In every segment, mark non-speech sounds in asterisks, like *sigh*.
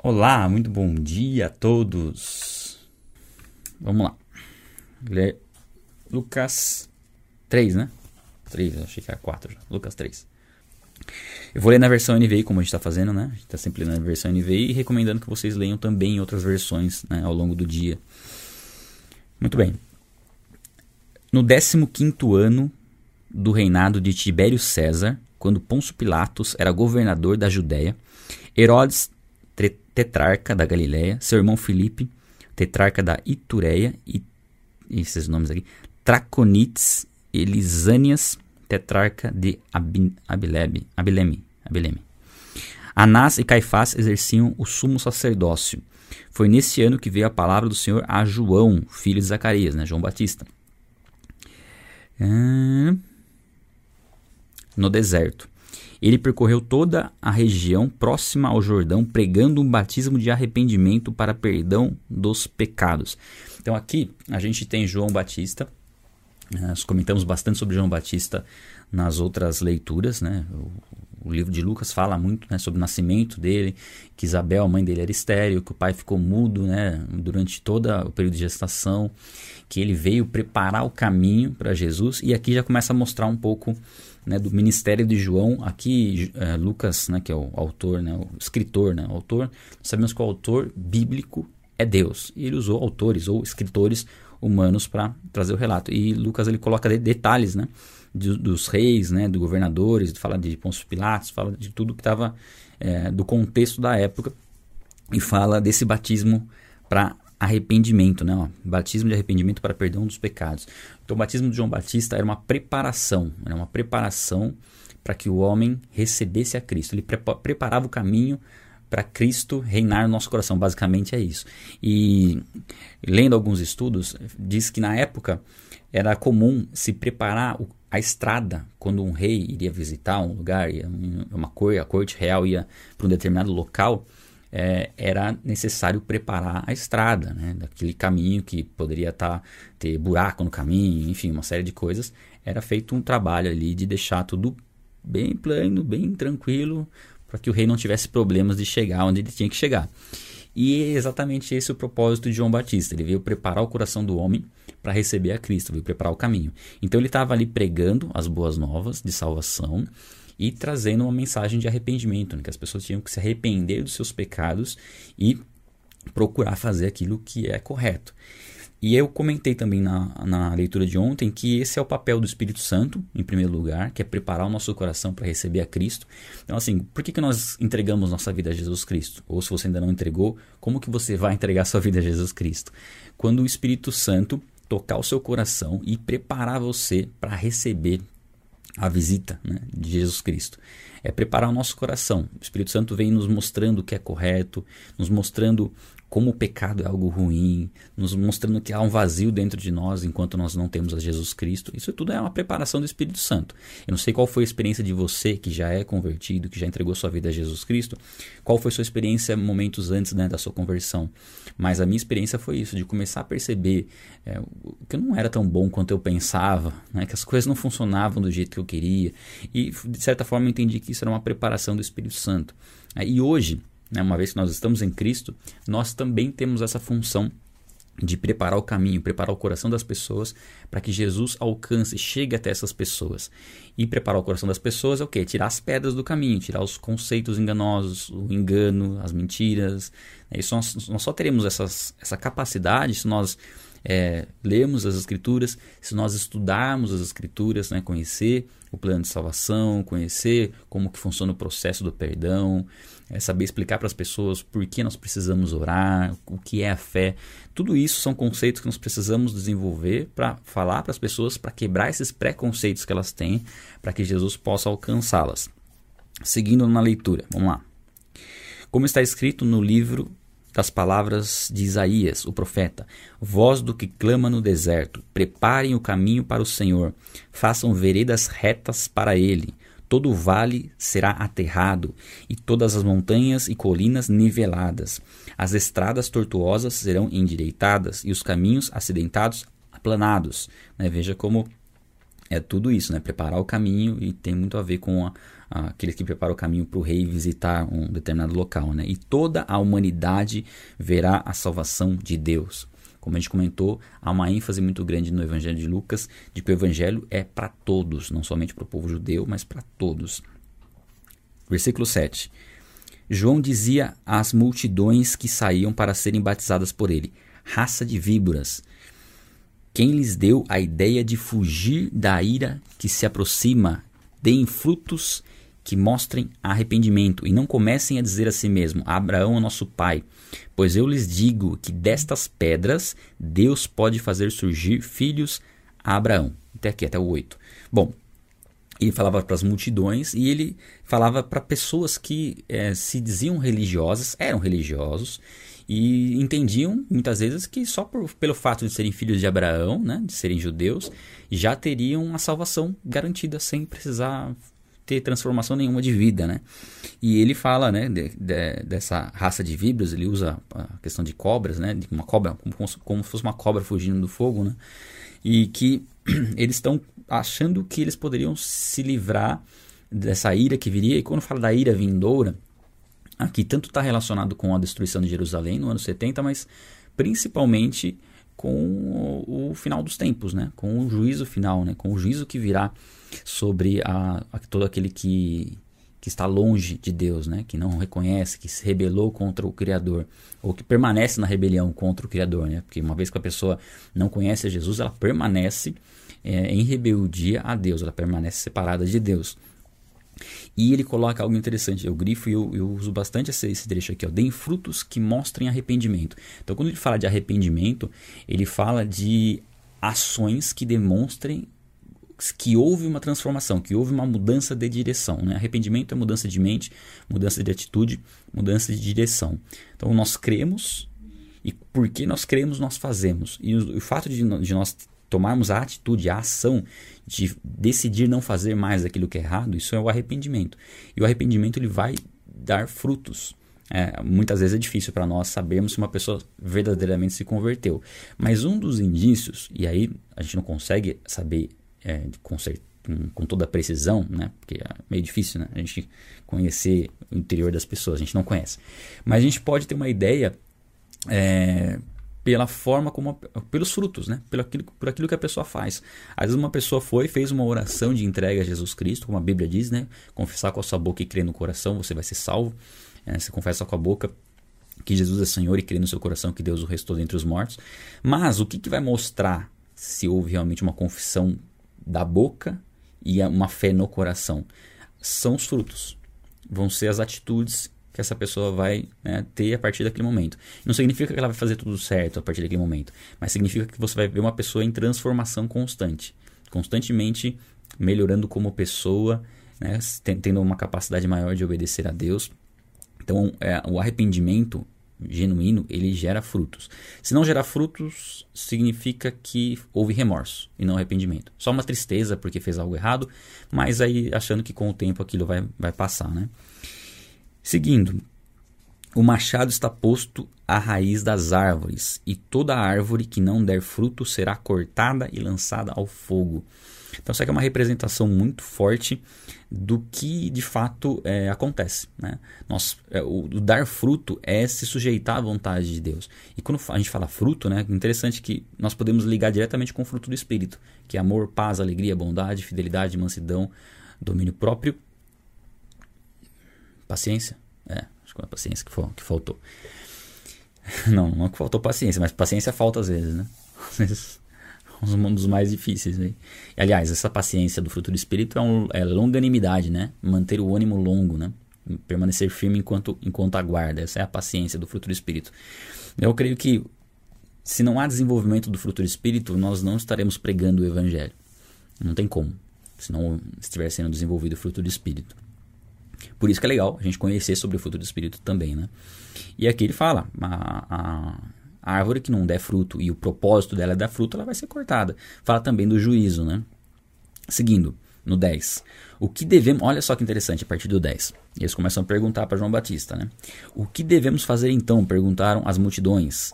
Olá, muito bom dia a todos. Vamos lá. Ler Lucas 3, né? 3, achei que era 4 já. Lucas 3. Eu vou ler na versão NVI, como a gente está fazendo, né? A gente está sempre lendo na versão NVI e recomendando que vocês leiam também em outras versões né, ao longo do dia. Muito bem. No 15 ano do reinado de Tibério César, quando Pôncio Pilatos era governador da Judéia, Herodes, tetrarca da Galiléia, seu irmão Filipe, tetrarca da Itureia, e esses nomes aqui, Traconites, Elisânias, tetrarca de Abilebe, Abileme, Abileme. Anás e Caifás exerciam o sumo sacerdócio. Foi nesse ano que veio a palavra do Senhor a João, filho de Zacarias, né, João Batista. No deserto. Ele percorreu toda a região próxima ao Jordão, pregando um batismo de arrependimento para perdão dos pecados. Então aqui a gente tem João Batista. Nós comentamos bastante sobre João Batista nas outras leituras, né? O, o livro de Lucas fala muito né, sobre o nascimento dele, que Isabel, a mãe dele, era estéreo, que o pai ficou mudo né, durante todo o período de gestação, que ele veio preparar o caminho para Jesus, e aqui já começa a mostrar um pouco né, do ministério de João. Aqui, é, Lucas, né, que é o autor, né, o escritor, né, o autor, sabemos que o autor bíblico é Deus. E ele usou autores ou escritores humanos para trazer o relato. E Lucas ele coloca detalhes, né, de, dos reis, né, dos governadores, fala de Pôncio Pilatos, fala de tudo que estava é, do contexto da época e fala desse batismo para arrependimento, né? Ó, batismo de arrependimento para perdão dos pecados. Então, o batismo de João Batista era uma preparação, era uma preparação para que o homem recebesse a Cristo. Ele preparava o caminho para Cristo reinar no nosso coração. Basicamente é isso. E lendo alguns estudos, diz que na época era comum se preparar a estrada quando um rei iria visitar um lugar, uma cor, a corte real ia para um determinado local é, era necessário preparar a estrada, né? daquele caminho que poderia tá, ter buraco no caminho, enfim, uma série de coisas. Era feito um trabalho ali de deixar tudo bem plano, bem tranquilo, para que o rei não tivesse problemas de chegar onde ele tinha que chegar. E é exatamente esse o propósito de João Batista. Ele veio preparar o coração do homem para receber a Cristo, veio preparar o caminho. Então ele estava ali pregando as boas novas de salvação, e trazendo uma mensagem de arrependimento, né? que as pessoas tinham que se arrepender dos seus pecados e procurar fazer aquilo que é correto. E eu comentei também na, na leitura de ontem que esse é o papel do Espírito Santo, em primeiro lugar, que é preparar o nosso coração para receber a Cristo. Então, assim, por que, que nós entregamos nossa vida a Jesus Cristo? Ou se você ainda não entregou, como que você vai entregar sua vida a Jesus Cristo? Quando o Espírito Santo tocar o seu coração e preparar você para receber a visita né, de Jesus Cristo. É preparar o nosso coração. O Espírito Santo vem nos mostrando o que é correto, nos mostrando como o pecado é algo ruim, nos mostrando que há um vazio dentro de nós enquanto nós não temos a Jesus Cristo. Isso tudo é uma preparação do Espírito Santo. Eu não sei qual foi a experiência de você que já é convertido, que já entregou sua vida a Jesus Cristo, qual foi sua experiência momentos antes né, da sua conversão. Mas a minha experiência foi isso, de começar a perceber é, que eu não era tão bom quanto eu pensava, né, que as coisas não funcionavam do jeito que eu queria. E, de certa forma, eu entendi que isso era uma preparação do Espírito Santo. E hoje, né, uma vez que nós estamos em Cristo, nós também temos essa função de preparar o caminho, preparar o coração das pessoas para que Jesus alcance, chegue até essas pessoas. E preparar o coração das pessoas é o quê? Tirar as pedras do caminho, tirar os conceitos enganosos, o engano, as mentiras. Isso nós, nós só teremos essas, essa capacidade se nós é, lermos as Escrituras, se nós estudarmos as Escrituras, né, conhecer o plano de salvação, conhecer como que funciona o processo do perdão, é saber explicar para as pessoas por que nós precisamos orar, o que é a fé. Tudo isso são conceitos que nós precisamos desenvolver para falar para as pessoas, para quebrar esses preconceitos que elas têm, para que Jesus possa alcançá-las. Seguindo na leitura, vamos lá. Como está escrito no livro das palavras de Isaías, o profeta: Voz do que clama no deserto, preparem o caminho para o Senhor, façam veredas retas para ele todo o vale será aterrado, e todas as montanhas e colinas niveladas. As estradas tortuosas serão endireitadas, e os caminhos acidentados aplanados. Né? Veja como é tudo isso, né? Preparar o caminho e tem muito a ver com a, a, aqueles que preparam o caminho para o rei visitar um determinado local, né? E toda a humanidade verá a salvação de Deus. Como a gente comentou, há uma ênfase muito grande no Evangelho de Lucas de que o Evangelho é para todos, não somente para o povo judeu, mas para todos. Versículo 7. João dizia às multidões que saíam para serem batizadas por ele: raça de víboras quem lhes deu a ideia de fugir da ira que se aproxima, deem frutos que mostrem arrependimento e não comecem a dizer a si mesmo: Abraão é nosso pai. Pois eu lhes digo que destas pedras Deus pode fazer surgir filhos a Abraão. Até aqui, até o 8. Bom, ele falava para as multidões e ele falava para pessoas que é, se diziam religiosas, eram religiosos e entendiam muitas vezes que só por, pelo fato de serem filhos de Abraão, né, de serem judeus, já teriam a salvação garantida sem precisar ter transformação nenhuma de vida, né? E ele fala, né, de, de, dessa raça de víboras, ele usa a questão de cobras, né, de uma cobra como, como se fosse uma cobra fugindo do fogo, né? E que *clears throat* eles estão achando que eles poderiam se livrar dessa ira que viria. E quando fala da ira vindoura, aqui tanto está relacionado com a destruição de Jerusalém no ano 70, mas principalmente com o, o, final dos tempos, né? com o juízo final, né? com o juízo que virá sobre a, a, todo aquele que, que está longe de Deus, né? que não reconhece, que se rebelou contra o Criador, ou que permanece na rebelião contra o Criador. Né? Porque uma vez que a pessoa não conhece a Jesus, ela permanece é, em rebeldia a Deus, ela permanece separada de Deus. E ele coloca algo interessante, eu grifo e eu, eu uso bastante esse, esse trecho aqui, ó, deem frutos que mostrem arrependimento. Então, quando ele fala de arrependimento, ele fala de ações que demonstrem que houve uma transformação, que houve uma mudança de direção. Né? Arrependimento é mudança de mente, mudança de atitude, mudança de direção. Então, nós cremos e porque nós cremos, nós fazemos. E o, o fato de, de nós tomarmos a atitude, a ação de decidir não fazer mais aquilo que é errado, isso é o arrependimento. E o arrependimento ele vai dar frutos. É, muitas vezes é difícil para nós sabermos se uma pessoa verdadeiramente se converteu. Mas um dos indícios, e aí a gente não consegue saber é, com, com, toda a precisão, né? porque é meio difícil né? a gente conhecer o interior das pessoas, a gente não conhece. Mas a gente pode ter uma ideia é, pela forma como pelos frutos, né? Pelo aquilo, por aquilo que a pessoa faz. Às vezes uma pessoa foi fez uma oração de entrega a Jesus Cristo, como a Bíblia diz, né? Confessar com a sua boca e crer no coração, você vai ser salvo. É, você confessa com a boca que Jesus é Senhor e crê no seu coração que Deus o restou dentre os mortos. Mas o que, que vai mostrar se houve realmente uma confissão da boca e uma fé no coração? São os frutos. Vão ser as atitudes que essa pessoa vai né, ter a partir daquele momento. Não significa que ela vai fazer tudo certo a partir daquele momento, mas significa que você vai ver uma pessoa em transformação constante, constantemente melhorando como pessoa, né, tendo uma capacidade maior de obedecer a Deus. Então, é, o arrependimento genuíno ele gera frutos. Se não gerar frutos, significa que houve remorso e não arrependimento. Só uma tristeza porque fez algo errado, mas aí achando que com o tempo aquilo vai, vai passar, né? Seguindo, o machado está posto à raiz das árvores, e toda árvore que não der fruto será cortada e lançada ao fogo. Então, isso aqui é uma representação muito forte do que de fato é, acontece. Né? Nós, é, o, o, dar fruto é se sujeitar à vontade de Deus. E quando a gente fala fruto, né, é interessante que nós podemos ligar diretamente com o fruto do Espírito, que é amor, paz, alegria, bondade, fidelidade, mansidão, domínio próprio Paciência? É, acho que foi a paciência que, que faltou. *laughs* Não, não é que faltou paciência, mas paciência falta às vezes, né? *laughs* Às vezes um dos mais difíceis. Né? Aliás, essa paciência do fruto do Espírito é, um, é longanimidade, né? Manter o ânimo longo, né? Permanecer firme enquanto, enquanto aguarda. Essa é a paciência do fruto do Espírito. Eu creio que se não há desenvolvimento do fruto do Espírito, nós não estaremos pregando o Evangelho. Não tem como. Se não estiver sendo desenvolvido o fruto do Espírito. Por isso que é legal a gente conhecer sobre o fruto do Espírito também, né? E aqui ele fala, a, a, a árvore que não der fruto e o propósito dela é dar fruto, ela vai ser cortada. Fala também do juízo, né? Seguindo, no 10. O que devemos. Olha só que interessante, a partir do 10. Eles começam a perguntar para João Batista, né? O que devemos fazer então? Perguntaram as multidões.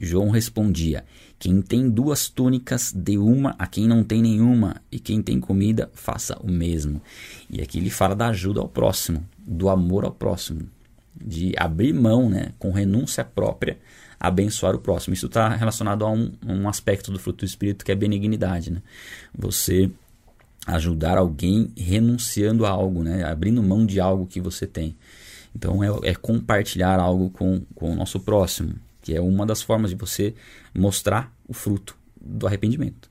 João respondia: Quem tem duas túnicas, dê uma a quem não tem nenhuma, e quem tem comida, faça o mesmo. E aqui ele fala da ajuda ao próximo, do amor ao próximo, de abrir mão, né, com renúncia própria, abençoar o próximo. Isso está relacionado a um, um, aspecto do fruto do Espírito que é benignidade. Né? Você ajudar alguém renunciando a algo, né? abrindo mão de algo que você tem. Então é, é compartilhar algo com, com o nosso próximo que é uma das formas de você mostrar o fruto do arrependimento.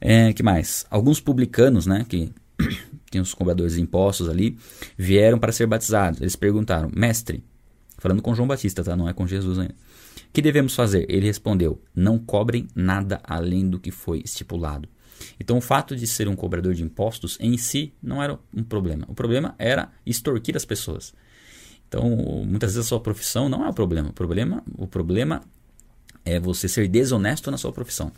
É, que mais? Alguns publicanos, né, que *coughs* tem os cobradores de impostos ali, vieram para ser batizados. Eles perguntaram, mestre, falando com João Batista, tá? Não é com Jesus ainda. Que devemos fazer? Ele respondeu: Não cobrem nada além do que foi estipulado. Então, o fato de ser um cobrador de impostos em si não era um problema. O problema era extorquir as pessoas. Então, muitas vezes a sua profissão não é o problema. O problema, o problema é você ser desonesto na sua profissão.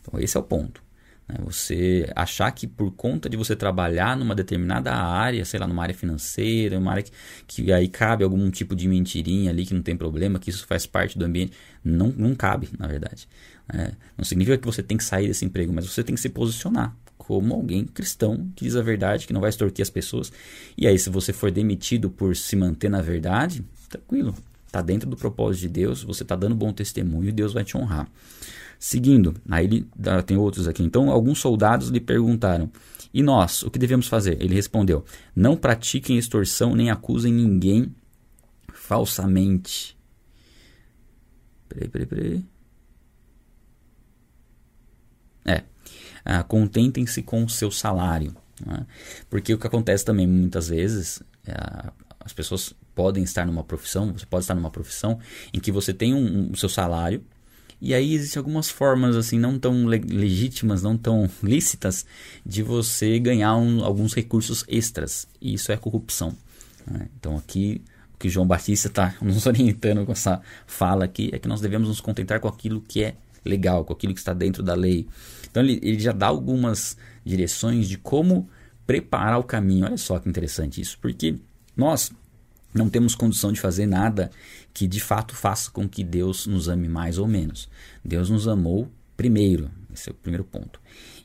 Então, esse é o ponto. Né? Você achar que por conta de você trabalhar numa determinada área, sei lá, numa área financeira, uma área que, que aí cabe algum tipo de mentirinha ali que não tem problema, que isso faz parte do ambiente, não, não cabe, na verdade. É, não significa que você tem que sair desse emprego, mas você tem que se posicionar como alguém cristão que diz a verdade, que não vai extorquir as pessoas. E aí, se você for demitido por se manter na verdade, tranquilo, está dentro do propósito de Deus, você está dando bom testemunho e Deus vai te honrar. Seguindo, aí ele tem outros aqui. Então, alguns soldados lhe perguntaram: E nós, o que devemos fazer? Ele respondeu: Não pratiquem extorsão nem acusem ninguém falsamente. Peraí, peraí, peraí. É, ah, contentem-se com o seu salário. Né? Porque o que acontece também muitas vezes, é, as pessoas podem estar numa profissão, você pode estar numa profissão em que você tem um, um seu salário e aí existem algumas formas assim não tão legítimas, não tão *laughs* lícitas de você ganhar um, alguns recursos extras. E isso é corrupção. Né? Então aqui o que João Batista está *laughs* nos orientando com essa fala aqui é que nós devemos nos contentar com aquilo que é legal, com aquilo que está dentro da lei. Então ele, ele já dá algumas direções de como preparar o caminho. Olha só que interessante isso, porque nós não temos condição de fazer nada que de fato faça com que Deus nos ame mais ou menos. Deus nos amou primeiro, esse é o primeiro ponto.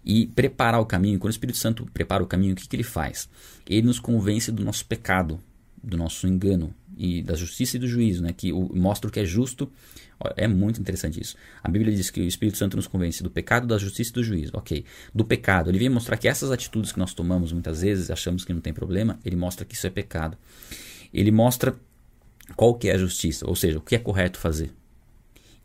E preparar o caminho, quando o Espírito Santo prepara o caminho, o que, que ele faz? Ele nos convence do nosso pecado, do nosso engano e da justiça e do juízo, né? que o, mostra o que é justo é muito interessante isso. A Bíblia diz que o Espírito Santo nos convence do pecado, da justiça e do juízo. Ok. Do pecado, ele vem mostrar que essas atitudes que nós tomamos muitas vezes, achamos que não tem problema, ele mostra que isso é pecado. Ele mostra qual que é a justiça, ou seja, o que é correto fazer.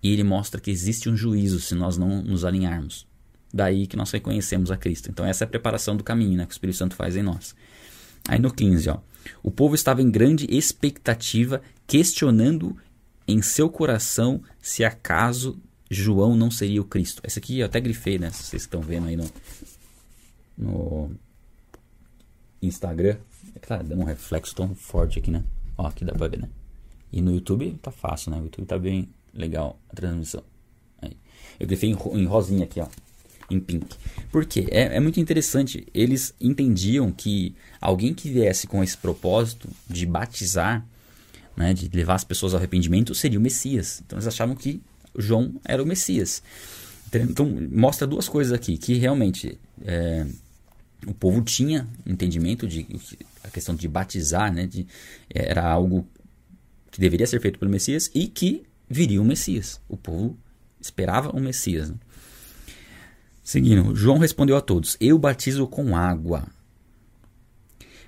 E ele mostra que existe um juízo se nós não nos alinharmos. Daí que nós reconhecemos a Cristo. Então essa é a preparação do caminho né, que o Espírito Santo faz em nós. Aí no 15, ó. O povo estava em grande expectativa, questionando em seu coração se acaso João não seria o Cristo. Essa aqui eu até grifei, né? Vocês estão vendo aí no, no Instagram. É que tá dando um reflexo tão forte aqui, né? Ó, aqui dá pra ver, né? E no YouTube tá fácil, né? O YouTube tá bem legal a transmissão. Aí. Eu grifei em, em rosinha aqui, ó. Em pink. Por quê? É, é muito interessante. Eles entendiam que alguém que viesse com esse propósito de batizar né, de levar as pessoas ao arrependimento, seria o Messias. Então eles achavam que João era o Messias. Então mostra duas coisas aqui, que realmente é, o povo tinha entendimento de a questão de batizar, né, de, era algo que deveria ser feito pelo Messias e que viria o Messias. O povo esperava o Messias. Né? Seguindo, João respondeu a todos: Eu batizo com água,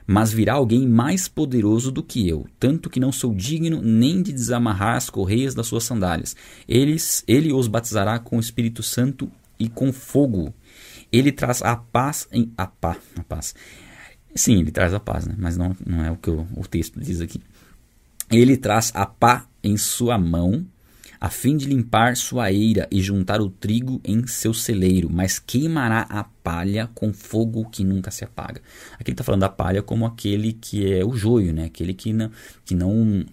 mas virá alguém mais poderoso do que eu, tanto que não sou digno nem de desamarrar as correias das suas sandálias. Eles, ele os batizará com o Espírito Santo e com fogo. Ele traz a paz em a, pá, a paz. Sim, ele traz a paz, né? mas não, não é o que o, o texto diz aqui. Ele traz a pá em sua mão a fim de limpar sua eira e juntar o trigo em seu celeiro, mas queimará a palha com fogo que nunca se apaga. Aqui ele está falando da palha como aquele que é o joio, né? aquele que, não, que não,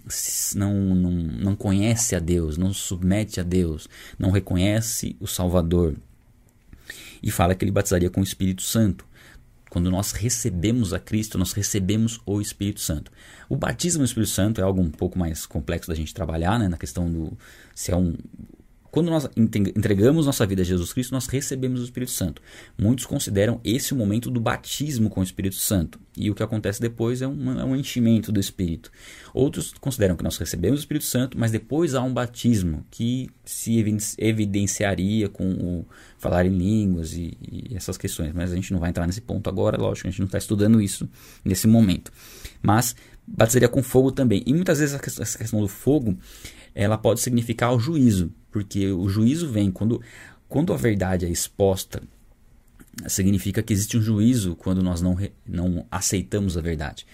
não, não, não conhece a Deus, não submete a Deus, não reconhece o Salvador. E fala que ele batizaria com o Espírito Santo. Quando nós recebemos a Cristo, nós recebemos o Espírito Santo. O batismo no Espírito Santo é algo um pouco mais complexo da gente trabalhar, né? Na questão do se é um quando nós entregamos nossa vida a Jesus Cristo, nós recebemos o Espírito Santo. Muitos consideram esse o momento do batismo com o Espírito Santo. E o que acontece depois é um, é um enchimento do Espírito. Outros consideram que nós recebemos o Espírito Santo, mas depois há um batismo que se evidenciaria com o falar em línguas e, e essas questões. Mas a gente não vai entrar nesse ponto agora, lógico, a gente não está estudando isso nesse momento. Mas batizaria com fogo também. E muitas vezes essa questão do fogo ela pode significar o juízo, porque o juízo vem quando, quando a verdade é exposta, significa que existe um juízo quando nós não, não aceitamos a verdade.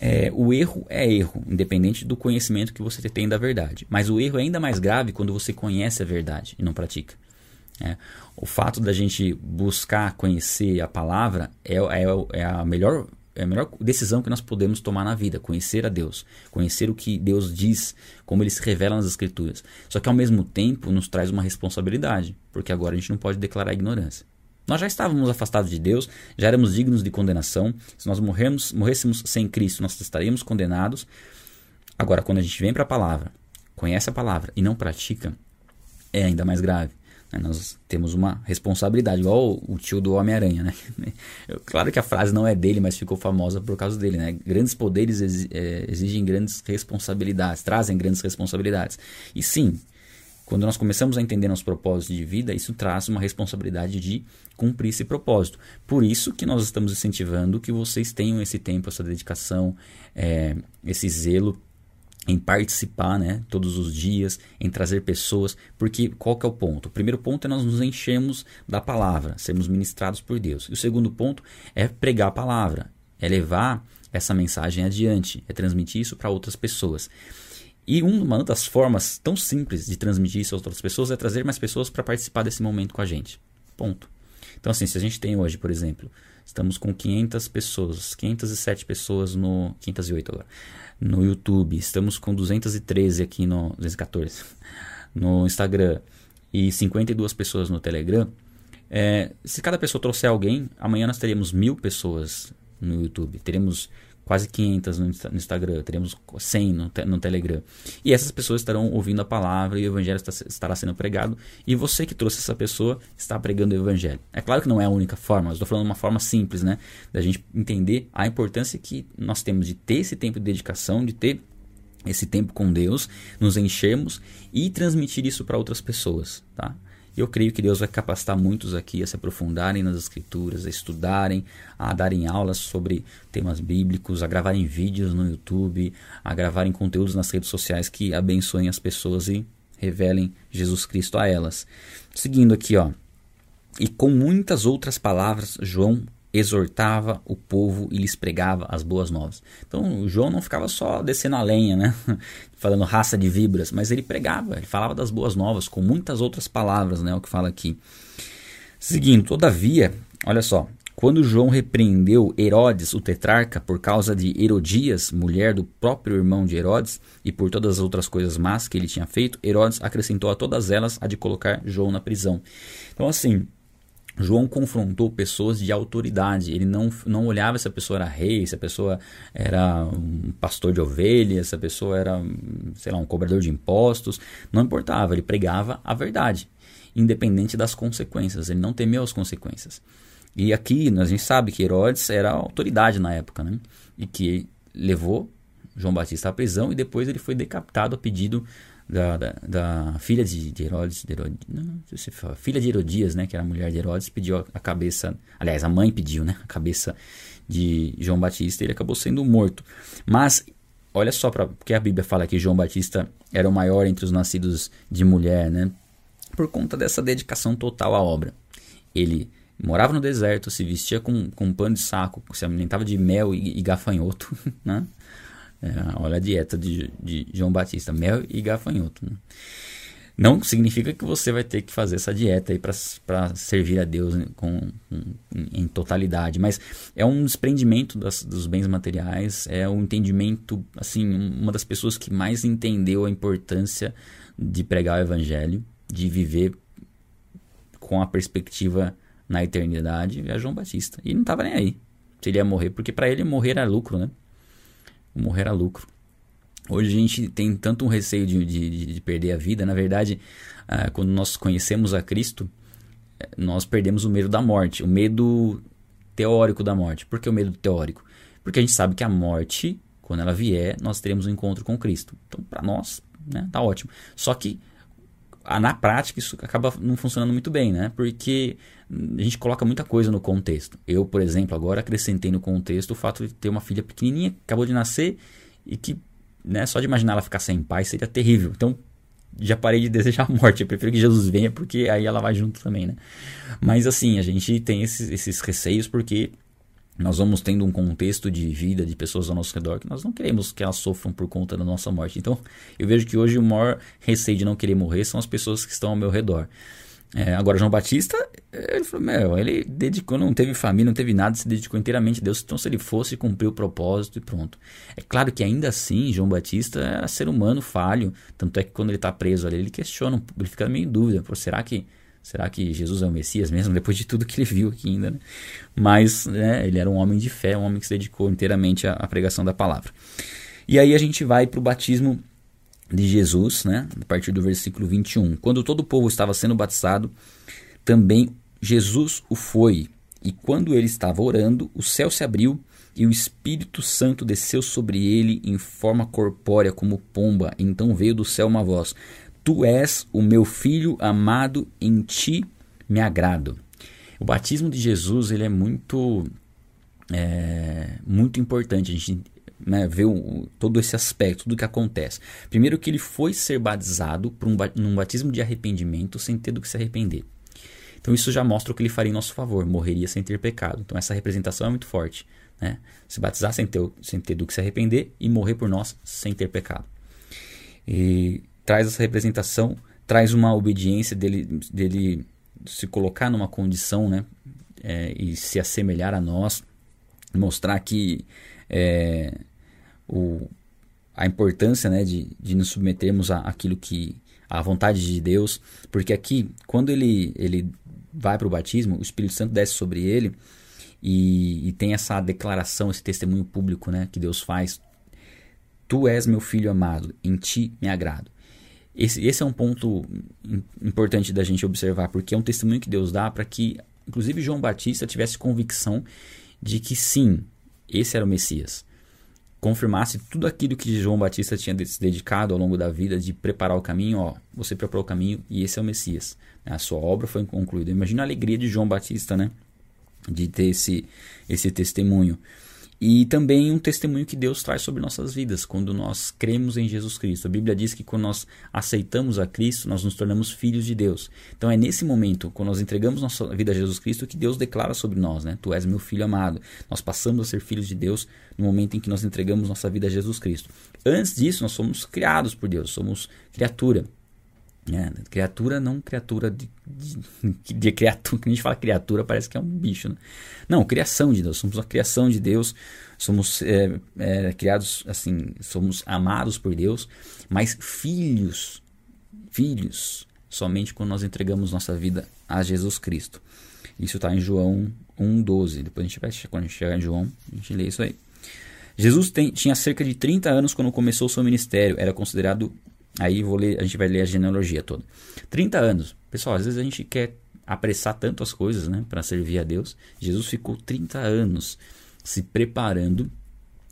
É, o erro é erro, independente do conhecimento que você tem da verdade. Mas o erro é ainda mais grave quando você conhece a verdade e não pratica. É, o fato da gente buscar conhecer a palavra é, é, é a melhor é a melhor decisão que nós podemos tomar na vida, conhecer a Deus, conhecer o que Deus diz, como ele se revela nas Escrituras. Só que ao mesmo tempo nos traz uma responsabilidade, porque agora a gente não pode declarar ignorância. Nós já estávamos afastados de Deus, já éramos dignos de condenação. Se nós morrermos, morrêssemos sem Cristo, nós estaríamos condenados. Agora, quando a gente vem para a palavra, conhece a palavra e não pratica, é ainda mais grave. Né? Nós temos uma responsabilidade, igual o, tio do Homem-Aranha. Né? *laughs* claro que a frase não é dele, mas ficou famosa por causa dele. Né? Grandes poderes é, exigem grandes responsabilidades, trazem grandes responsabilidades. E sim, quando nós começamos a entender nosso propósito de vida, isso traz uma responsabilidade de cumprir esse propósito. Por isso que nós estamos incentivando que vocês tenham esse tempo, essa dedicação, é, esse zelo em participar, né, todos os dias, em trazer pessoas, porque qual que é o ponto? O primeiro ponto é nós nos enchemos da palavra, sermos ministrados por Deus. E o segundo ponto é pregar a palavra, é levar essa mensagem adiante, é transmitir isso para outras pessoas. E uma das formas tão simples de transmitir isso a outras pessoas é trazer mais pessoas para participar desse momento com a gente. Ponto. Então, assim, se a gente tem hoje, por exemplo, estamos com 500 pessoas, 507 pessoas no. 508 agora no YouTube, estamos com 213 aqui no 214 no Instagram e 52 pessoas no Telegram. É, se cada pessoa trouxer alguém, amanhã nós teríamos mil pessoas no YouTube, teremos quase 500 no, Instagram, teremos 100 no, no, Telegram. E essas pessoas estarão ouvindo a palavra e o evangelho está, estará sendo pregado. E você que trouxe essa pessoa está pregando o evangelho. É claro que não é a única forma, estou falando uma forma simples, né? Da gente entender a importância que nós temos de ter esse tempo de dedicação, de ter esse tempo com Deus, nos enchermos e transmitir isso para outras pessoas, tá? Eu creio que Deus vai capacitar muitos aqui a se aprofundarem nas Escrituras, a estudarem, a darem aulas sobre temas bíblicos, a gravarem vídeos no YouTube, a gravarem conteúdos nas redes sociais que abençoem as pessoas e revelem Jesus Cristo a elas. Seguindo aqui, ó. E com muitas outras palavras, João exortava o povo e lhes pregava as boas novas. Então, João não ficava só descendo a lenha, né? *laughs* falando raça de vibras, mas ele pregava, ele falava das boas novas com muitas outras palavras, né? o que fala aqui. Seguindo, todavia, olha só, quando João repreendeu Herodes, o tetrarca, por causa de Herodias, mulher do próprio irmão de Herodes, e por todas as outras coisas más que ele tinha feito, Herodes acrescentou a todas elas a de colocar João na prisão. Então, assim, João confrontou pessoas de autoridade. Ele não, não olhava se a pessoa era rei, se a pessoa era um pastor de ovelhas, se a pessoa era, sei lá, um cobrador de impostos. Não importava, ele pregava a verdade, independente das consequências. Ele não temeu as consequências. E aqui a gente sabe que Herodes era autoridade na época, né? E que levou João Batista à prisão e depois ele foi decapitado a pedido da, da, da filha de, de Herodes, de Herodes não, se fala, filha de Herodias, né, que era a mulher de Herodes, pediu a cabeça, aliás, a mãe pediu, né, a cabeça de João Batista, ele acabou sendo morto. Mas olha só para porque a Bíblia fala que João Batista era o maior entre os nascidos de mulher, né? Por conta dessa dedicação total à obra. Ele morava no deserto, se vestia com, com pano de saco, se alimentava de mel e, e gafanhoto, *laughs* né? É, olha a dieta de, de, João Batista: mel e gafanhoto. Né? Não significa que você vai ter que fazer essa dieta aí para servir a Deus com, com, em totalidade, mas é um desprendimento das, dos bens materiais, é um entendimento, assim, uma das pessoas que mais entendeu a importância de pregar o evangelho, de viver com a perspectiva na eternidade, é João Batista. E não estava nem aí se ele ia morrer, porque para ele morrer era lucro, né? Morrer a lucro. Hoje a gente tem tanto um receio de, de, de perder a vida. Na verdade, ah, quando nós conhecemos a Cristo, eh, nós perdemos o medo da morte, o medo teórico da morte. Por que o medo teórico? Porque a gente sabe que a morte, quando ela vier, nós teremos um encontro com Cristo. Então, para nós, né, tá ótimo. Só que na prática isso acaba não funcionando muito bem, né? Porque a gente coloca muita coisa no contexto. Eu, por exemplo, agora acrescentei no contexto o fato de ter uma filha pequenininha que acabou de nascer e que, né, só de imaginar ela ficar sem pai seria terrível. Então, já parei de desejar a morte. Eu prefiro que Jesus venha porque aí ela vai junto também, né? Mas assim, a gente tem esses, esses receios porque nós vamos tendo um contexto de vida de pessoas ao nosso redor que nós não queremos que elas sofram por conta da nossa morte. Então, eu vejo que hoje o maior receio de não querer morrer são as pessoas que estão ao meu redor. É, agora, João Batista, ele falou, meu, ele dedicou, não teve família, não teve nada, se dedicou inteiramente a Deus. Então, se ele fosse cumprir o propósito e pronto. É claro que ainda assim, João Batista era ser humano falho. Tanto é que quando ele está preso ali, ele questiona, ele fica meio em dúvida: será que Será que Jesus é o Messias mesmo? Depois de tudo que ele viu aqui ainda, né? Mas né, ele era um homem de fé, um homem que se dedicou inteiramente à, pregação da palavra. E aí a gente vai para o batismo de Jesus, né? A partir do versículo 21. Quando todo o povo estava sendo batizado, também Jesus o foi. E quando ele estava orando, o céu se abriu e o Espírito Santo desceu sobre ele em forma corpórea como pomba. Então veio do céu uma voz: Tu és o meu filho amado, em ti me agrado. O batismo de Jesus ele é muito, é, muito importante. A gente né, ver o, todo esse aspecto, tudo que acontece. Primeiro que ele foi ser batizado por um, num batismo de arrependimento sem ter do que se arrepender. Então isso já mostra o que ele faria em nosso favor, morreria sem ter pecado. Então essa representação é muito forte. Né? Se batizar sem ter, sem ter do que se arrepender e morrer por nós sem ter pecado. E traz essa representação, traz uma obediência dele, dele se colocar numa condição né, é, e se assemelhar a nós, mostrar que é, o, a importância né, de, de nos submetermos a, aquilo que a vontade de Deus, porque aqui quando ele, ele vai para o batismo, o Espírito Santo desce sobre ele e, e, tem essa declaração, esse testemunho público né, que Deus faz. Tu és meu filho amado, em ti me agrado. Esse, esse é um ponto importante da gente observar, porque é um testemunho que Deus dá para que, inclusive, João Batista tivesse convicção de que sim, esse era o Messias. Confirmasse tudo aquilo que João Batista tinha se dedicado ao longo da vida de preparar o caminho, ó, você preparou o caminho e esse é o Messias. A sua obra foi concluída. Imagina a alegria de João Batista, né? De ter esse, esse testemunho. E também um testemunho que Deus traz sobre nossas vidas quando nós cremos em Jesus Cristo. A Bíblia diz que quando nós aceitamos a Cristo, nós nos tornamos filhos de Deus. Então é nesse momento, quando nós entregamos nossa vida a Jesus Cristo, que Deus declara sobre nós, né? Tu és meu filho amado. Nós passamos a ser filhos de Deus no momento em que nós entregamos nossa vida a Jesus Cristo. Antes disso, nós somos criados por Deus, somos criatura. É, criatura, não criatura de, de, de criatura. Quando a gente fala criatura, parece que é um bicho. Né? Não, criação de Deus. Somos a criação de Deus. Somos é, é, criados assim, somos amados por Deus, mas filhos, filhos, somente quando nós entregamos nossa vida a Jesus Cristo. Isso está em João 1,12. Depois a gente vai, quando a gente chegar em João, a gente lê isso aí. Jesus tem, tinha cerca de 30 anos quando começou o seu ministério. Era considerado Aí vou ler, a gente vai ler a genealogia toda. 30 anos. Pessoal, às vezes a gente quer apressar tanto as coisas, né, para servir a Deus. Jesus ficou 30 anos se preparando,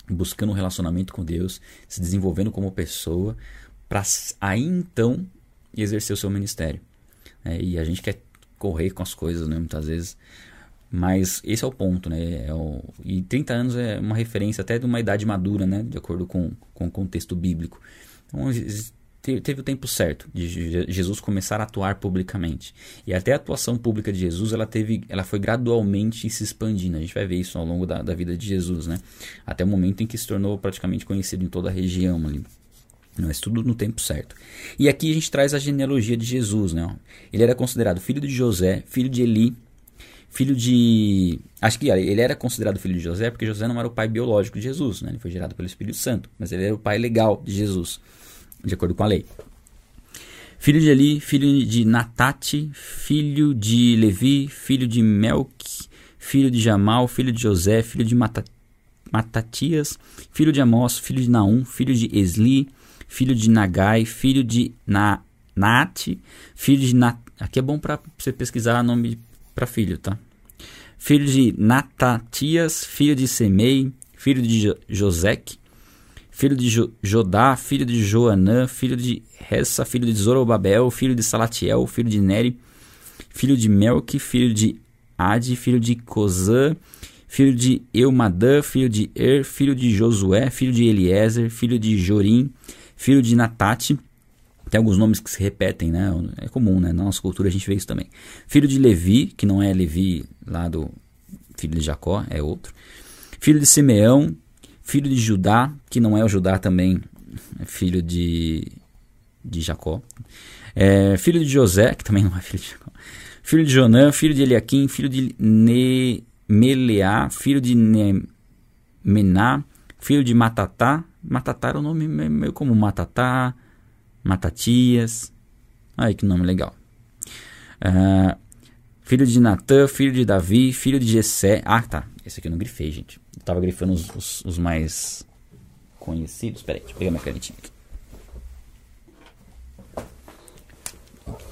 buscando um relacionamento com Deus, se desenvolvendo como pessoa, para aí então exercer o seu ministério. É, e a gente quer correr com as coisas, né, muitas vezes. Mas esse é o ponto, né? É o, e 30 anos é uma referência até de uma idade madura, né? De acordo com, com o contexto bíblico. Então, teve o tempo certo de Jesus começar a atuar publicamente. E até a atuação pública de Jesus, ela, teve, ela foi gradualmente se expandindo. A gente vai ver isso ao longo da, da vida de Jesus, né? Até o momento em que se tornou praticamente conhecido em toda a região ali. Mas tudo no tempo certo. E aqui a gente traz a genealogia de Jesus, né? Ele era considerado filho de José, filho de Eli, filho de. Acho que ele era considerado filho de José porque José não era o pai biológico de Jesus, né? Ele foi gerado pelo Espírito Santo, mas ele era o pai legal de Jesus de acordo com a lei. Filho de Eli, filho de Natate, filho de Levi, filho de Melque, filho de Jamal, filho de José, filho de Matat... Matatias, filho de Amós, filho de Naum, filho de Esli, filho de Nagai, filho de Na, Naate, filho de Nat... Aqui é bom para você pesquisar nome para filho, tá? Filho de Natatias, filho de Semei, filho de jo Josec, filho de jo Jodá, filho de Joanã, filho de Ressa, filho de Zorobabel, filho de Salatiel, filho de Neri, filho de Melque, filho de Ade, filho de Cozã, filho de Eumadã, filho de Er, filho de Josué, filho de Eliezer, filho de Jorim, filho de Natate. Tem alguns nomes que se repetem, né? É comum, né? Na nossa cultura a gente vê isso também. Filho de Levi, que não é Levi lá do filho de Jacó, é outro. Filho de Simeão, filho de Judá, que não é o Judá também, é filho de, de Jacó. É, filho de José, que também não é filho de Jacó. Filho de Jonã, filho de Eliakim, filho de ne, Meleá, filho de Mená, filho de Matatá. Matatá era o um nome meio como Matatá, Matatias. Ai, que nome legal. Uh, filho de Natã, filho de Davi, filho de Jessé. Ah, tá. Esse aqui eu não grifei, gente. Tava grifando os, os, os mais conhecidos. Peraí, deixa eu pegar minha canetinha aqui.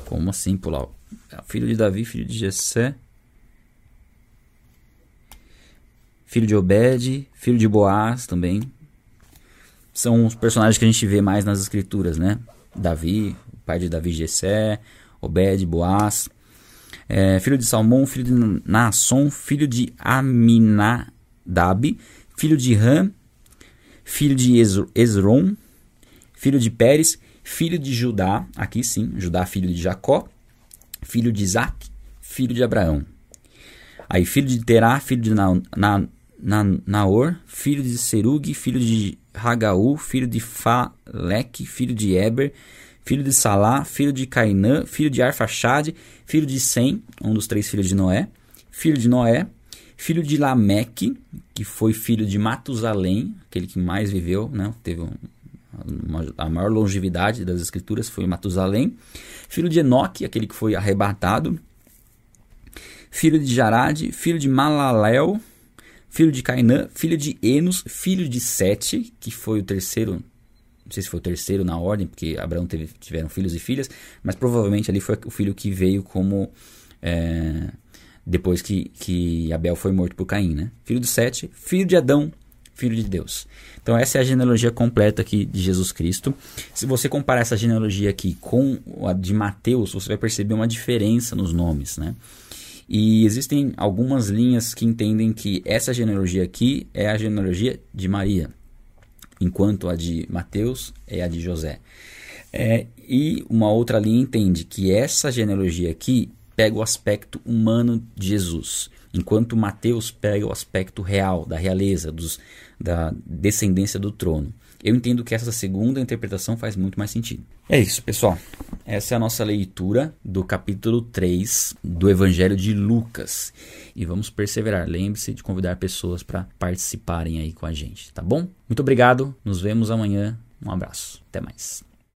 Como assim pular? É, filho de Davi, filho de Jessé. Filho de Obed, filho de Boaz também. São os personagens que a gente vê mais nas escrituras, né? Davi, pai de Davi Jessé, Obed, Boaz. É, filho de Salmão, filho de Naasson, filho de Aminadab, filho de Ram, filho de Esron, filho de Pérez, filho de Judá, aqui sim, Judá, filho de Jacó, filho de Isaac, filho de Abraão. Aí, filho de Terá, filho de Na, Na, Na, Naor, filho de Serug, filho de Hagaú, filho de Falek, filho de Eber, filho de Salá, filho de Cainã, filho de Arfaxade, filho de Sem, um dos três filhos de Noé, filho de Noé, filho de Lameque, que foi filho de Matusalém, aquele que mais viveu, né? teve um, uma, a maior longevidade das escrituras foi Matusalém, filho de Enoque, aquele que foi arrebatado, filho de Jarade, filho de Malalel, filho de Cainã, filho de Enos, filho de Sete, que foi o terceiro não sei se foi o terceiro na ordem, porque Abraão teve, tiveram filhos e filhas, mas provavelmente ali foi o filho que veio como é, depois que, que Abel foi morto por Caim, né? Filho de Sete, filho de Adão, filho de Deus. Então essa é a genealogia completa aqui de Jesus Cristo. Se você comparar essa genealogia aqui com a de Mateus, você vai perceber uma diferença nos nomes, né? E existem algumas linhas que entendem que essa genealogia aqui é a genealogia de Maria enquanto a de Mateus é a de José. É, e uma outra linha entende que essa genealogia aqui pega o aspecto humano de Jesus, enquanto Mateus pega o aspecto real, da realeza, dos, da descendência do trono. Eu entendo que essa segunda interpretação faz muito mais sentido. É isso, pessoal. Essa é a nossa leitura do capítulo 3 do Evangelho de Lucas. E vamos perseverar. Lembre-se de convidar pessoas para participarem aí com a gente, tá bom? Muito obrigado. Nos vemos amanhã. Um abraço. Até mais.